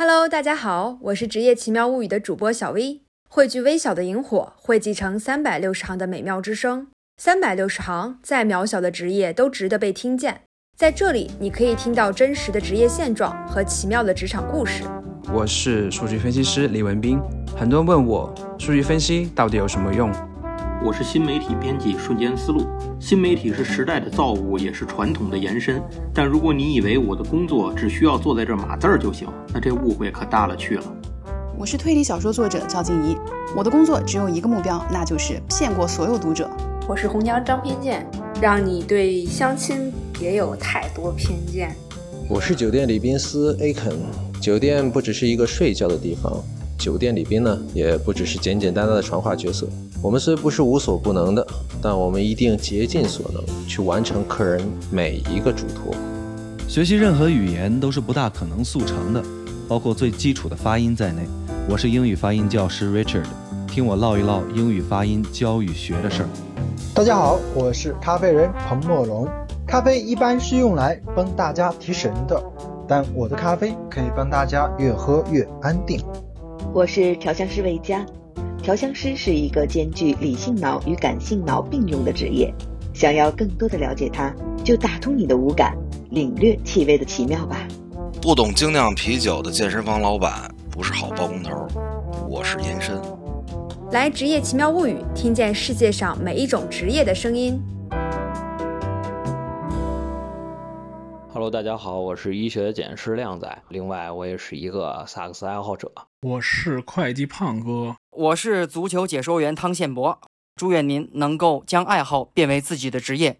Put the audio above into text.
Hello，大家好，我是《职业奇妙物语》的主播小 V。汇聚微小的萤火，汇集成三百六十行的美妙之声。三百六十行，再渺小的职业都值得被听见。在这里，你可以听到真实的职业现状和奇妙的职场故事。我是数据分析师李文斌。很多人问我，数据分析到底有什么用？我是新媒体编辑瞬间思路。新媒体是时代的造物，也是传统的延伸。但如果你以为我的工作只需要坐在这码字儿就行，那这误会可大了去了。我是推理小说作者赵静怡，我的工作只有一个目标，那就是骗过所有读者。我是红娘张偏见，让你对相亲别有太多偏见。我是酒店礼宾司 A 肯，酒店不只是一个睡觉的地方，酒店礼宾呢也不只是简简单单的传话角色。我们虽不是无所不能的，但我们一定竭尽所能去完成客人每一个嘱托。学习任何语言都是不大可能速成的，包括最基础的发音在内。我是英语发音教师 Richard，听我唠一唠英语发音教与学的事儿。大家好，我是咖啡人彭莫龙。咖啡一般是用来帮大家提神的，但我的咖啡可以帮大家越喝越安定。我是调香师魏佳。调香师是一个兼具理性脑与感性脑并用的职业。想要更多的了解它，就打通你的五感，领略气味的奇妙吧。不懂精酿啤酒的健身房老板不是好包工头。我是延伸。来职业奇妙物语，听见世界上每一种职业的声音。Hello，大家好，我是医学简师靓仔，另外我也是一个萨克斯爱好者。我是会计胖哥，我是足球解说员汤宪博。祝愿您能够将爱好变为自己的职业。